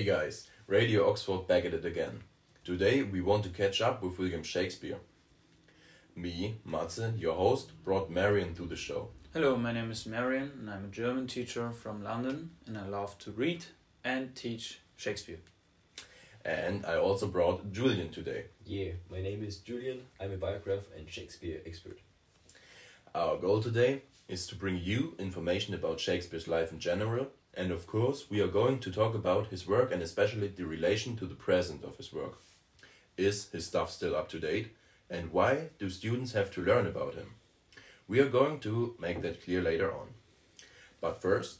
Hey guys, Radio Oxford back at it again. Today we want to catch up with William Shakespeare. Me, Matze, your host, brought Marion to the show. Hello, my name is Marion and I'm a German teacher from London and I love to read and teach Shakespeare. And I also brought Julian today. Yeah, my name is Julian. I'm a biograph and Shakespeare expert. Our goal today is to bring you information about Shakespeare's life in general, and of course, we are going to talk about his work and especially the relation to the present of his work. Is his stuff still up to date? And why do students have to learn about him? We are going to make that clear later on. But first,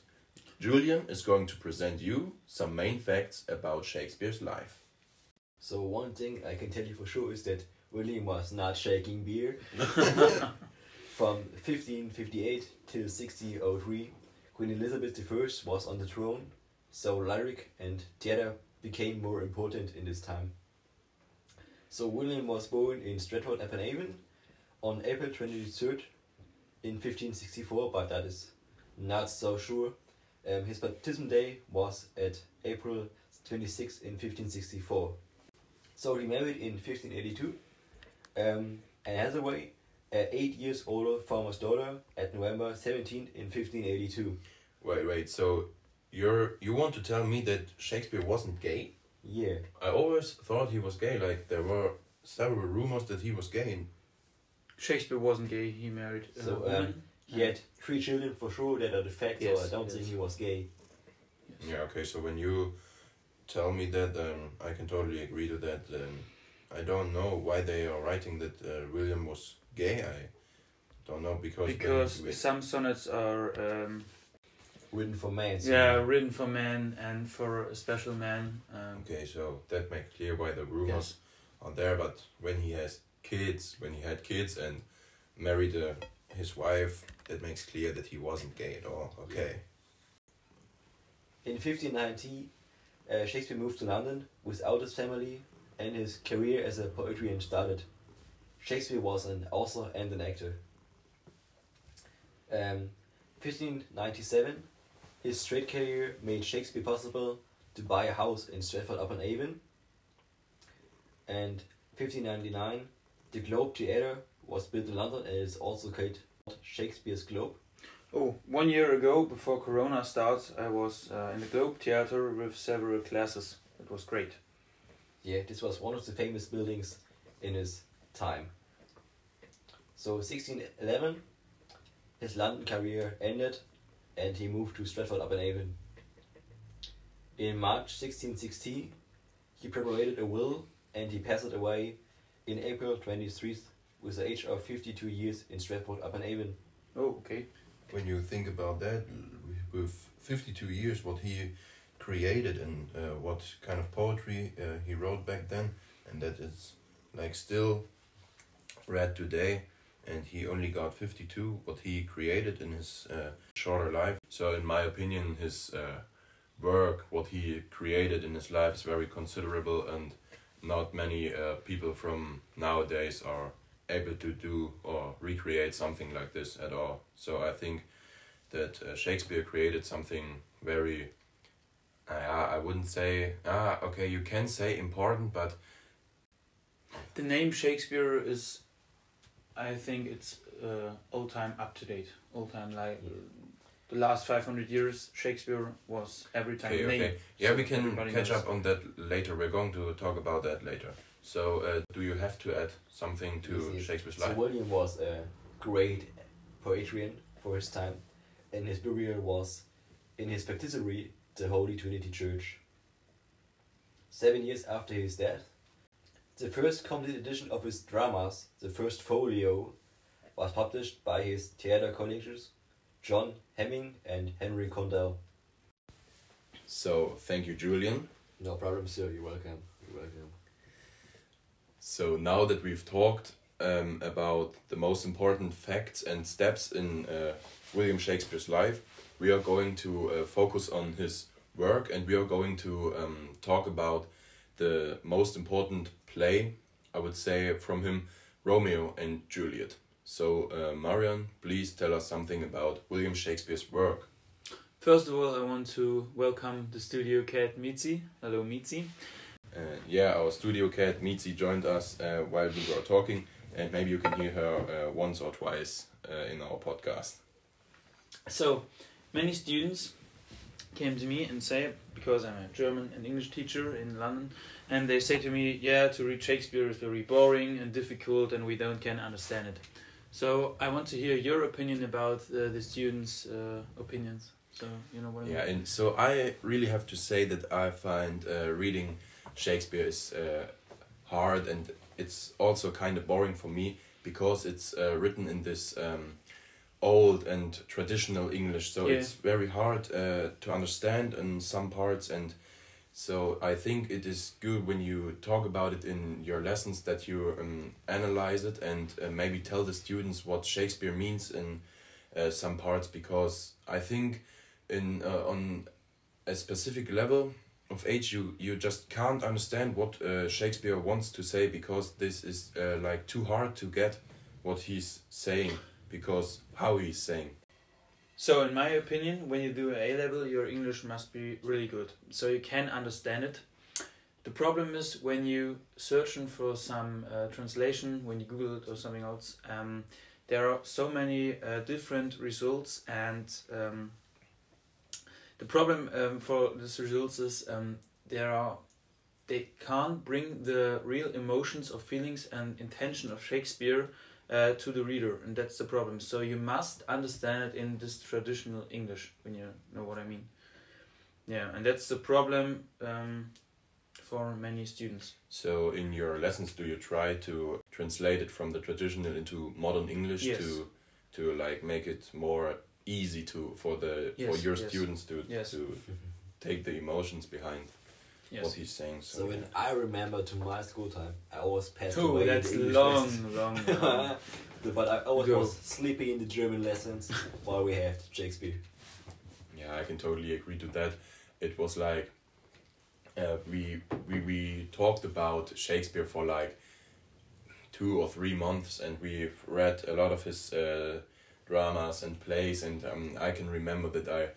Julian is going to present you some main facts about Shakespeare's life. So one thing I can tell you for sure is that William was not shaking beer. From 1558 till 1603, Queen Elizabeth I was on the throne, so lyric and theatre became more important in this time. So William was born in Stratford upon Avon on April 23rd in 1564, but that is not so sure. Um, his baptism day was at April 26 in 1564. So he married in 1582 um, Anne Hathaway, a eight years older farmer's daughter, at November 17 in 1582. Wait, wait, so you're you want to tell me that Shakespeare wasn't gay? Yeah, I always thought he was gay, like there were several rumors that he was gay. Shakespeare wasn't gay, he married a So, um, he had three children for sure, that are the facts, so Yes, I don't yes. think he was gay. Yes. Yeah, okay, so when you tell me that, um, I can totally agree to that. Um, I don't know why they are writing that uh, William was gay. I don't know because when Because we- some sonnets are um, Written for men. so- yeah written for men and for a special man. Um, okay, so that makes clear why the rumors are there. But when he has kids, when he had kids and married uh, his wife, that makes clear that he wasn't gay at all. Okay. In 1590, uh, Shakespeare moved to London without his family, and his career as a poetry and started. Shakespeare was an author and an actor. Um, 1597, his straight career made Shakespeare possible to buy a house in Stratford upon Avon. And 1599, the Globe Theatre was built in London and is also called Shakespeare's Globe. Oh, one year ago, before Corona starts, I was uh, in the Globe Theatre with several classes. It was great. Yeah, this was one of the famous buildings in his time. So 1611, his London career ended and he moved to Stratford upon Avon. In March 1660, he preparated a will and he passed away in April 23rd with the age of 52 years in Stratford upon Avon. Oh, okay. when you think about that, with 52 years, what he created and uh, what kind of poetry uh, he wrote back then, and that is like still read today, and he only got 52, what he created in his uh, shorter life. So, in my opinion, his uh, work, what he created in his life, is very considerable, and not many uh, people from nowadays are able to do or recreate something like this at all. So I think that uh, Shakespeare created something very, I wouldn't say, ah, okay, you can say important, but The name Shakespeare is, I think it's uh, all time up to date. All time like Yeah. the last five hundred years, Shakespeare was every time okay, okay. Yeah, so we can catch knows. up on that later. We're going to talk about that later. So, uh, do you have to add something to Yes, yes. Shakespeare's So life? William was a great poetarian for his time, and his burial was in his baptistry, the Holy Trinity Church. Seven years after his death, the first complete edition of his dramas, the first folio, was published by his theatre colleagues, John Hemming and Henry Condell. So, thank you, Julian. No problem, sir. You're welcome. You're welcome. So now that we've talked um, about the most important facts and steps in uh, William Shakespeare's life, we are going to uh, focus on his work and we are going to um, talk about the most important play, I would say, from him, Romeo and Juliet. So, uh, Marion, please tell us something about William Shakespeare's work. First of all, I want to welcome the studio cat Mitzi. Hello, Mitzi. Uh, yeah, our studio cat Mitzi joined us uh, while we were talking, and maybe you can hear her uh, once or twice uh, in our podcast. So, many students came to me and say, because I'm a German and English teacher in London, and they say to me, yeah, to read Shakespeare is very boring and difficult, and we don't can understand it. So I want to hear your opinion about uh, the students' uh, opinions. So you know what I mean. Yeah, and so I really have to say that I find uh, reading Shakespeare is uh, hard, and it's also kind of boring for me because it's uh, written in this um, old and traditional English. So Yeah. it's very hard uh, to understand in some parts, and so I think it is good when you talk about it in your lessons that you um, analyze it and uh, maybe tell the students what Shakespeare means in uh, some parts because I think in uh, on a specific level of age you you just can't understand what uh, Shakespeare wants to say because this is uh, like too hard to get what he's saying because how he's saying So, in my opinion, when you do A level, your English must be really good, so you can understand it. The problem is when you searching for some uh, translation, when you Google it or something else, um, there are so many uh, different results, and um, the problem um, for these results is um, there are they can't bring the real emotions or feelings and intention of Shakespeare uh, to the reader, and that's the problem. So you must understand it in this traditional English, when you know what I mean. Yeah, and that's the problem um, for many students. so in your lessons do you try to translate it from the traditional into modern English Yes. to to like make it more easy to for the for your yes. students to Yes. to take the emotions behind what Yes. he's saying so, So when I remember to my school time, I always passed Oh, away. in that's the English long, lessons. long, long. but I always Go. was sleeping in the German lessons while we had Shakespeare. Yeah, I can totally agree to that. It was like uh, we we we talked about Shakespeare for like two or three months, and we've read a lot of his uh, dramas and plays, and um, I can remember that I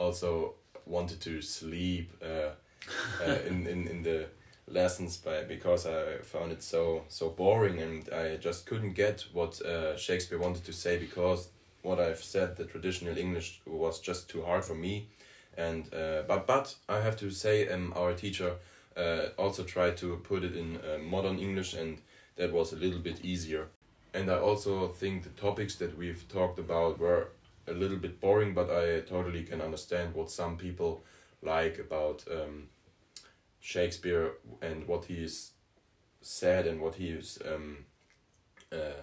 also wanted to sleep uh, uh, in, in in the lessons by because I found it so so boring and I just couldn't get what uh, Shakespeare wanted to say because what I've said the traditional English was just too hard for me. And uh, but but I have to say um our teacher uh, also tried to put it in uh, modern English and that was a little bit easier. And I also think the topics that we've talked about were a little bit boring but I totally can understand what some people like about um, Shakespeare and what he's said and what he's um, uh,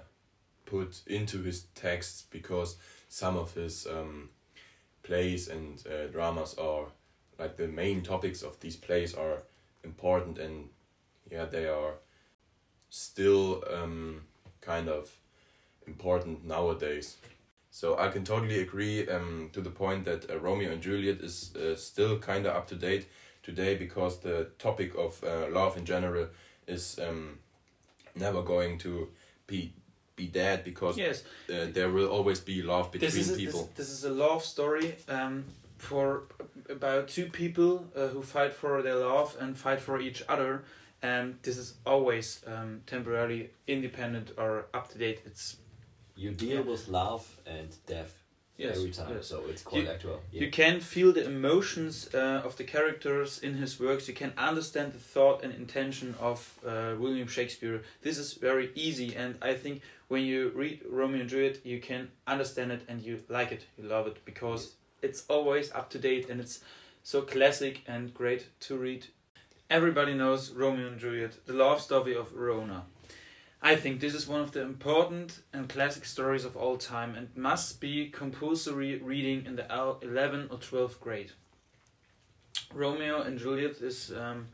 put into his texts because some of his um, plays and uh, dramas are like the main topics of these plays are important and yeah they are still um, kind of important nowadays so i can totally agree um, to the point that uh, romeo and juliet is uh, still kind of up to date today because the topic of uh, love in general is um, never going to be be dead because yes, uh, there will always be love between this is a, people. This, this is a love story um, for about two people uh, who fight for their love and fight for each other, and this is always um, temporarily independent or up to date. It's You deal with love and death yes, every time, yes. so it's quite You- actual. Yeah. You can feel the emotions uh, of the characters in his works. You can understand the thought and intention of uh, William Shakespeare. This is very easy, and I think when you read Romeo and Juliet, you can understand it and you like it, you love it because it's always up to date and it's so classic and great to read. Everybody knows Romeo and Juliet, the love story of Verona. I think this is one of the important and classic stories of all time and must be compulsory reading in the el- 11th or 12th grade. Romeo and Juliet is um,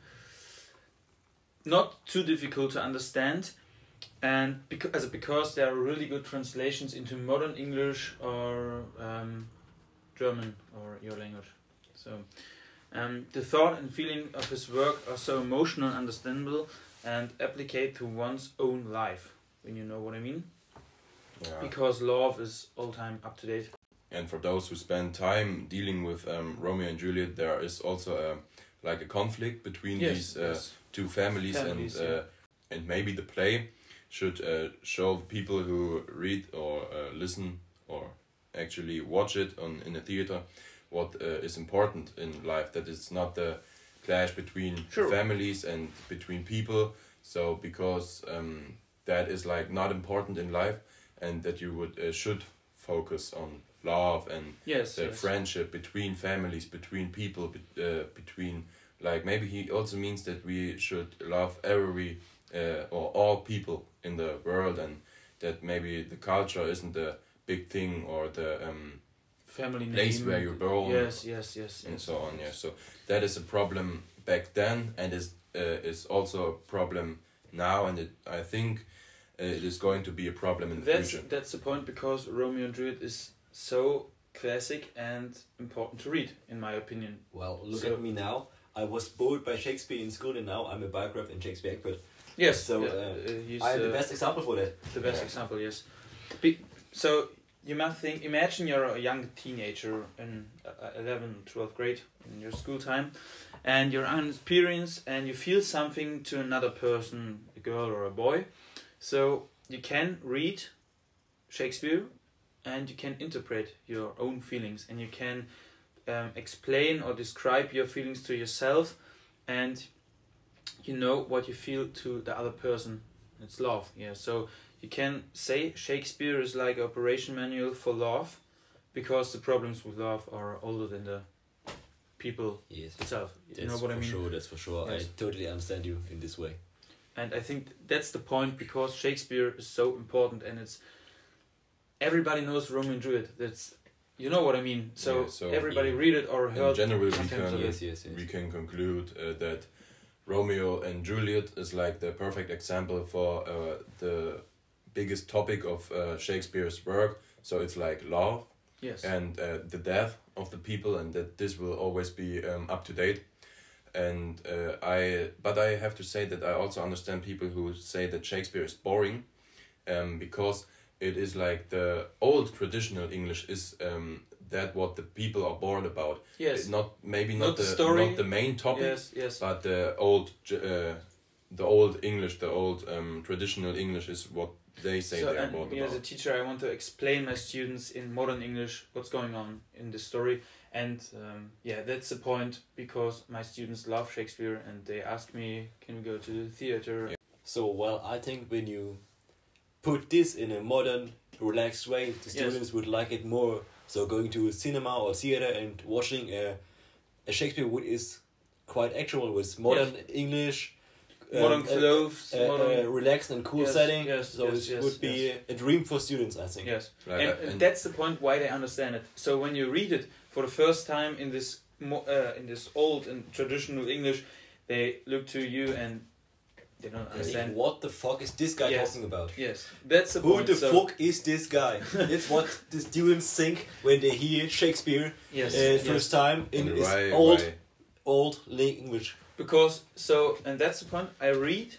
not too difficult to understand, and because because there are really good translations into modern English or um, German or your language. So um, the thought and feeling of his work are so emotional and understandable and applicate to one's own life. When you know what I mean, Yeah. because love is all time up to date. and for those who spend time dealing with um, Romeo and Juliet, there is also a like a conflict between yes, these uh, yes. two families, Families, and yeah. uh, and maybe the play should uh, show people who read or uh, listen or actually watch it on in a theater what uh, is important in life that it's not the clash between Sure. families and between people so because um, that is like not important in life and that you would uh, should focus on love and yes, the yes. friendship between families, between people, bet- uh, between like maybe he also means that we should love every uh, or all people in the world, and that maybe the culture isn't the big thing or the um, family place name. where you're born Yes, yes, yes, and yes. so on. Yeah, so that is a problem back then, and is uh, is also a problem now, and it I think uh, it is going to be a problem in the That's future. that's the point because Romeo and Juliet is so classic and important to read, in my opinion. Well, look So- at me now. I was bored by Shakespeare in school, and now I'm a biographer and Shakespeare expert. Yes. So, yeah, uh, he's, I'm the uh, best example for that. the best Yeah. example. Yes. Be, so you must think. Imagine you're a young teenager in uh, 11, 12th grade in your school time, and you're unexperienced, and you feel something to another person, a girl or a boy. So you can read Shakespeare, and you can interpret your own feelings, and you can um, explain or describe your feelings to yourself, and you know what you feel to the other person. It's love, yeah. So you can say Shakespeare is like an operation manual for love, because the problems with love are older than the people Yes. itself. You That's know what I for mean? sure. That's for sure. Yes. I totally understand you in this way. And I think that's the point because Shakespeare is so important and it's everybody knows Romeo and Juliet. That's you know what I mean. So, Yeah, so- everybody Yeah. read it or In heard general, we can it. Yes, yes, yes. we can conclude uh, that Romeo and Juliet is like the perfect example for uh, the biggest topic of uh, Shakespeare's work. So it's like love Yes. and uh, the death of the people, and that this will always be um, up to date. And uh, I, but I have to say that I also understand people who say that Shakespeare is boring, um, because it is like the old traditional English is um, that what the people are bored about yes. not maybe not, Not the the story. not the main topic Yes. Yes. but the old uh, the old english the old um, traditional english is what they say so, they are and bored as a teacher, I want to explain my students in modern English what's going on in the story, and um, yeah, that's the point because my students love Shakespeare and they ask me, "Can we go to the theater?" Yeah. So, well, I think when you put this in a modern, relaxed way, the Yes. students would like it more. So, going to a cinema or theater and watching a, a Shakespeare would is quite actual with modern English, Modern um, clothes, a, a, modern a relaxed and cool Yes, setting. yes, so yes, it yes, would be a dream for students, I think. yes. Like, and, uh, and and- that's the point why they understand it. So when you read it for the first time in this uh, in this old and traditional English, they look to you and they don't I think, understand. what the fuck is this guy Yes. talking about? Yes, that's the Who point. the so, fuck is this guy? That's what the students think when they hear Shakespeare Yes, uh, yes. first time in and his old, old li- English. Because so, and that's the point. I read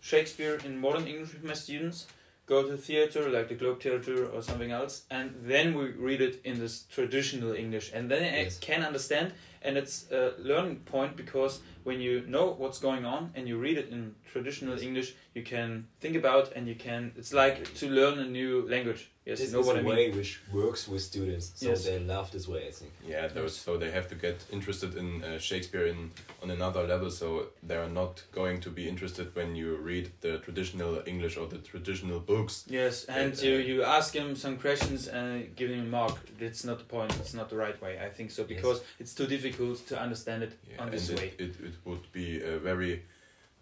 Shakespeare in modern English with my students. Go to theater like the Globe Theater or something else, and then we read it in this traditional English, and then I Yes. can understand. And it's a learning point because when you know what's going on and you read it in traditional English, you can think about and you can. It's like to learn a new language. Yes, this you know is what a I mean. way which works with students, so Yes. they love this way. I think. yeah those, so they have to get interested in uh, shakespeare in on another level so they're not going to be interested when you read the traditional english or the traditional books Yes, and And, you, uh, you ask him some questions and give him a mark. That's not the point. It's not the right way. I think so because it's too difficult to understand it Yeah, on this way. it, it, it would be a very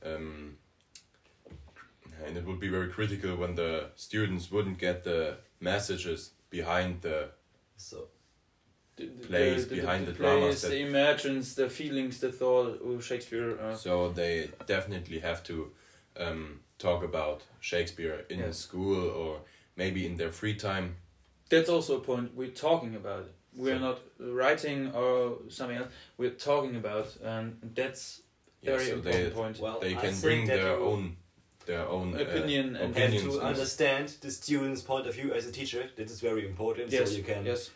um, and it would be very critical when the students wouldn't get the messages behind the So The, the, plays behind the dramas the imagines, the feelings, the thought of Shakespeare. Uh, so they definitely have to um, talk about Shakespeare in Yes. school or maybe in their free time that's also a point. We're talking about. We're So- not writing or something else. We're talking about, and that's yeah, very so important they point. well, they can think bring their own their own uh, Opinion and- have opinions to understand the student's point of view as a teacher. This is very important. yes, so you can yes,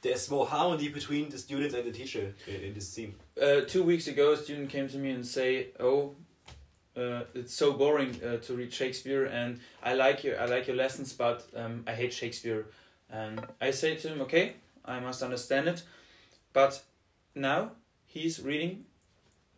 there's more harmony between the students and the teacher in, in this scene. Uh, two weeks ago, a student came to me and say, "Oh, uh, it's so boring uh, to read Shakespeare, and I like your I like your lessons, but um, I hate Shakespeare." And I say to him, "Okay, I must understand it, but now he's reading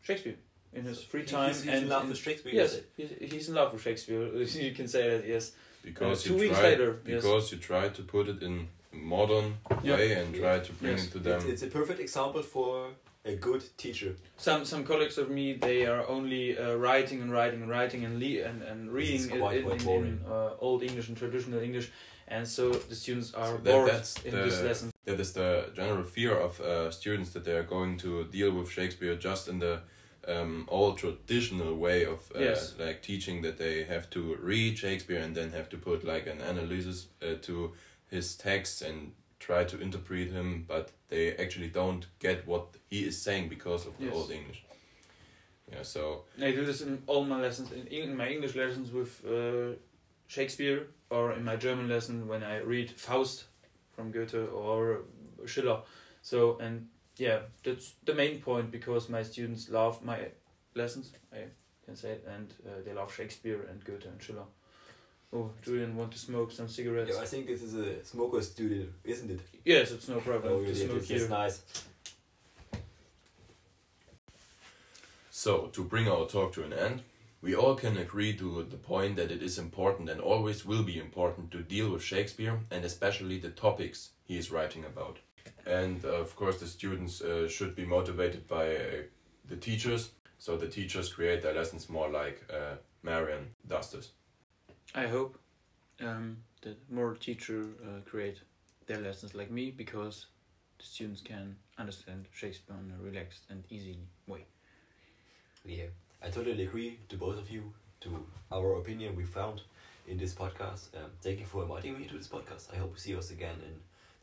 Shakespeare in his free time, He's, he's and in love and- with Shakespeare. yes, he's, he's in love with Shakespeare. you can say that, yes. because Uh, two weeks try, later, yes. because you try to put it in modern Yeah. way and try to bring Yes. it to them. It's, it's a perfect example for a good teacher. Some some colleagues of me they are only uh, writing and writing and writing and le- and, and reading quite- in, quite in, in uh, old English and traditional English, and so the students are So that- bored that's in the- this lesson. That is the general fear of uh, students that they are going to deal with Shakespeare just in the um, old traditional way of uh, Yes. like teaching that they have to read Shakespeare and then have to put like an analysis uh, to his texts and try to interpret him, but they actually don't get what he is saying because of the Yes. old English. Yeah, so I do this in all my lessons in, in my English lessons with uh, Shakespeare or in my German lesson when I read Faust from Goethe or Schiller. So and yeah, that's the main point because my students love my lessons. I can say it, and uh, they love Shakespeare and Goethe and Schiller. Oh, Julian, want to smoke some cigarettes? Yeah, I think this is a smoker studio, isn't it? Yes, it's no problem Oh, to really? smoke That's, here. that's nice. So, to bring our talk to an end, we all can agree to the point that it is important and always will be important to deal with Shakespeare and especially the topics he is writing about. And uh, of course, the students uh, should be motivated by uh, the teachers, so the teachers create their lessons more like uh, Marion does this. I hope um, that more teachers uh, create their lessons like me because the students can understand Shakespeare in a relaxed and easy way. Yeah, I totally agree to both of you, to our opinion we found in this podcast. Um, thank you for inviting me to this podcast. I hope we see us again in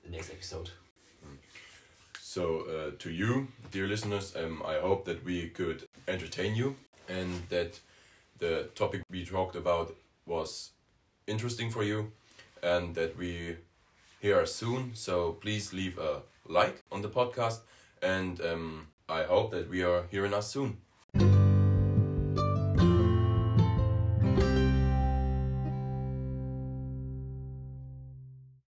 the next episode. So, uh, to you, dear listeners, um, I hope that we could entertain you and that the topic we talked about was interesting for you and that we hear soon. So, please leave a like on the podcast and um, I hope that we are hearing us soon.